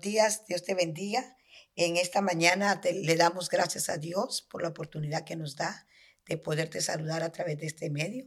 días, Dios te bendiga. En esta mañana le damos gracias a Dios por la oportunidad que nos da de poderte saludar a través de este medio.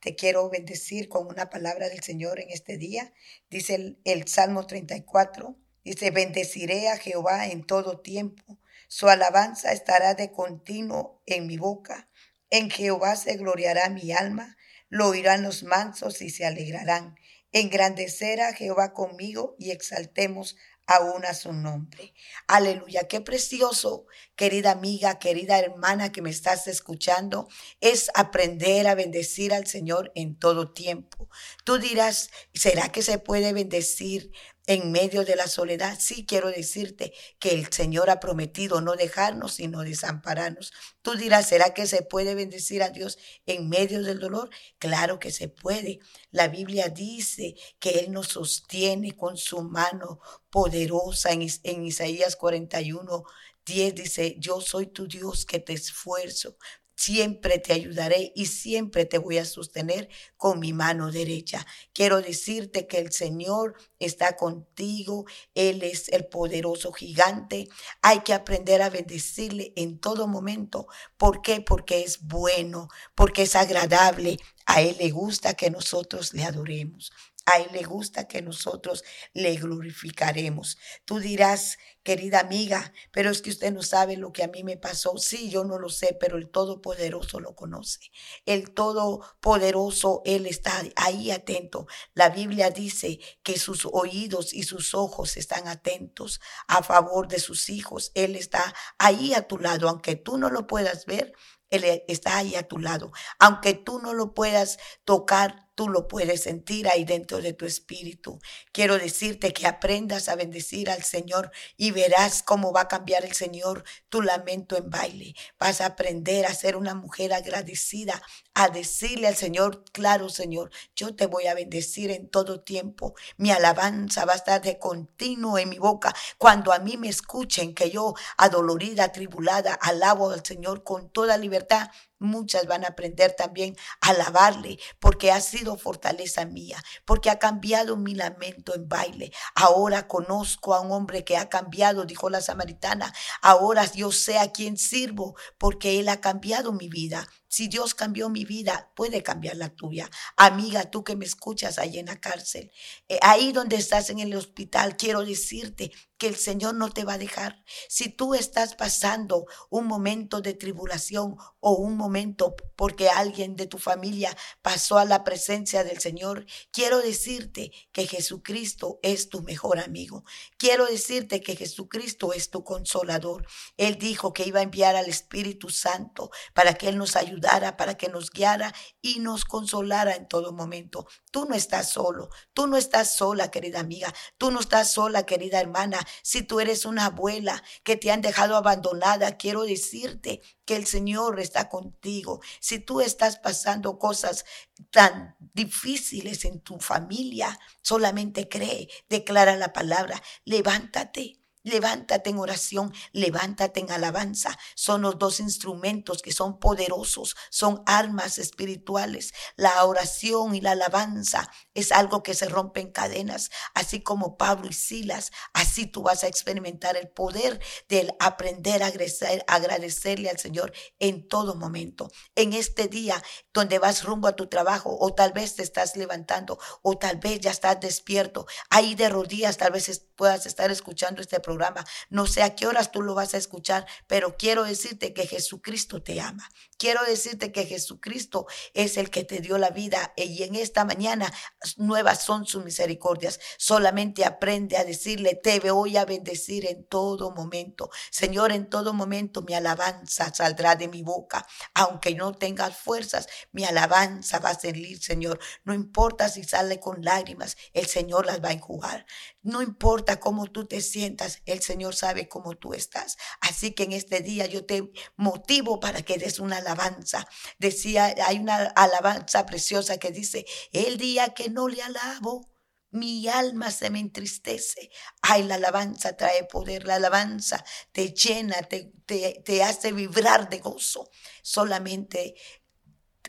Te quiero bendecir con una palabra del Señor en este día. Dice el, el Salmo 34, dice, bendeciré a Jehová en todo tiempo. Su alabanza estará de continuo en mi boca. En Jehová se gloriará mi alma. Lo oirán los mansos y se alegrarán. Engrandecer a Jehová conmigo y exaltemos aún a su nombre. Aleluya, qué precioso, querida amiga, querida hermana que me estás escuchando, es aprender a bendecir al Señor en todo tiempo. Tú dirás, ¿será que se puede bendecir en medio de la soledad, sí quiero decirte que el Señor ha prometido no dejarnos sino desampararnos. Tú dirás, ¿será que se puede bendecir a Dios en medio del dolor? Claro que se puede. La Biblia dice que Él nos sostiene con su mano poderosa en, Isaías 41. 10 dice, yo soy tu Dios que te esfuerzo, siempre te ayudaré y siempre te voy a sostener con mi mano derecha. Quiero decirte que el Señor está contigo, Él es el poderoso gigante. Hay que aprender a bendecirle en todo momento. ¿Por qué? Porque es bueno, porque es agradable. A Él le gusta que nosotros le adoremos. A Él le gusta que nosotros le glorificaremos. Tú dirás, querida amiga, pero es que usted no sabe lo que a mí me pasó. Sí, yo no lo sé, pero el Todopoderoso lo conoce. El Todopoderoso, Él está ahí atento. La Biblia dice que sus oídos y sus ojos están atentos a favor de sus hijos. Él está ahí a tu lado, aunque tú no lo puedas ver. Él está ahí a tu lado. Aunque tú no lo puedas tocar, tú lo puedes sentir ahí dentro de tu espíritu. Quiero decirte que aprendas a bendecir al Señor y verás cómo va a cambiar el Señor tu lamento en baile. Vas a aprender a ser una mujer agradecida, a decirle al Señor, claro Señor, yo te voy a bendecir en todo tiempo. Mi alabanza va a estar de continuo en mi boca. Cuando a mí me escuchen que yo, adolorida, atribulada, alabo al Señor con toda libertad, Muchas van a aprender también a alabarle porque ha sido fortaleza mía, porque ha cambiado mi lamento en baile. Ahora conozco a un hombre que ha cambiado, dijo la samaritana. Ahora yo sé a quién sirvo porque él ha cambiado mi vida. Si Dios cambió mi vida, puede cambiar la tuya. Amiga, tú que me escuchas ahí en la cárcel, eh, ahí donde estás en el hospital, quiero decirte que el Señor no te va a dejar. Si tú estás pasando un momento de tribulación o un momento porque alguien de tu familia pasó a la presencia del Señor, quiero decirte que Jesucristo es tu mejor amigo. Quiero decirte que Jesucristo es tu consolador. Él dijo que iba a enviar al Espíritu Santo para que Él nos ayudara, para que nos guiara y nos consolara en todo momento. Tú no estás solo, tú no estás sola, querida amiga, tú no estás sola, querida hermana. Si tú eres una abuela que te han dejado abandonada, quiero decirte que el Señor está contigo. Si tú estás pasando cosas tan difíciles en tu familia, solamente cree, declara la palabra, levántate Levántate en oración, levántate en alabanza. Son los dos instrumentos que son poderosos, son armas espirituales. La oración y la alabanza es algo que se rompe en cadenas, así como Pablo y Silas. Así tú vas a experimentar el poder del aprender a agradecer, agradecerle al Señor en todo momento. En este día donde vas rumbo a tu trabajo o tal vez te estás levantando o tal vez ya estás despierto, ahí de rodillas tal vez puedas estar escuchando este programa no sé a qué horas tú lo vas a escuchar, pero quiero decirte que Jesucristo te ama. Quiero decirte que Jesucristo es el que te dio la vida y en esta mañana nuevas son sus misericordias. Solamente aprende a decirle, te voy a bendecir en todo momento. Señor, en todo momento mi alabanza saldrá de mi boca. Aunque no tengas fuerzas, mi alabanza va a salir, Señor. No importa si sale con lágrimas, el Señor las va a enjugar. No importa cómo tú te sientas, el Señor sabe cómo tú estás. Así que en este día yo te motivo para que des una alabanza. Decía, hay una alabanza preciosa que dice, el día que no le alabo, mi alma se me entristece. Ay, la alabanza trae poder, la alabanza te llena, te, te, hace vibrar de gozo. Solamente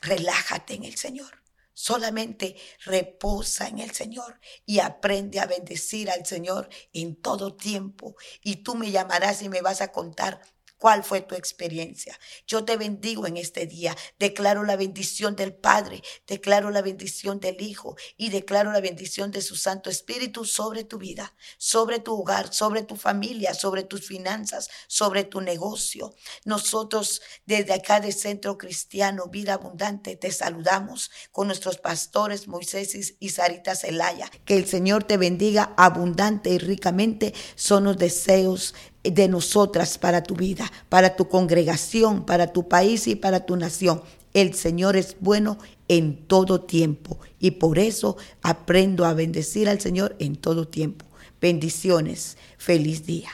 relájate en el Señor. Solamente reposa en el Señor y aprende a bendecir al Señor en todo tiempo. Y tú me llamarás y me vas a contar ¿Cuál fue tu experiencia? Yo te bendigo en este día. Declaro la bendición del Padre, declaro la bendición del Hijo y declaro la bendición de su Santo Espíritu sobre tu vida, sobre tu hogar, sobre tu familia, sobre tus finanzas, sobre tu negocio. Nosotros desde acá de Centro Cristiano Vida Abundante te saludamos con nuestros pastores Moisés y Sarita Celaya. Que el Señor te bendiga abundante y ricamente. Son los deseos de nosotras para tu vida, para tu congregación, para tu país y para tu nación. El Señor es bueno en todo tiempo y por eso aprendo a bendecir al Señor en todo tiempo. Bendiciones. Feliz día.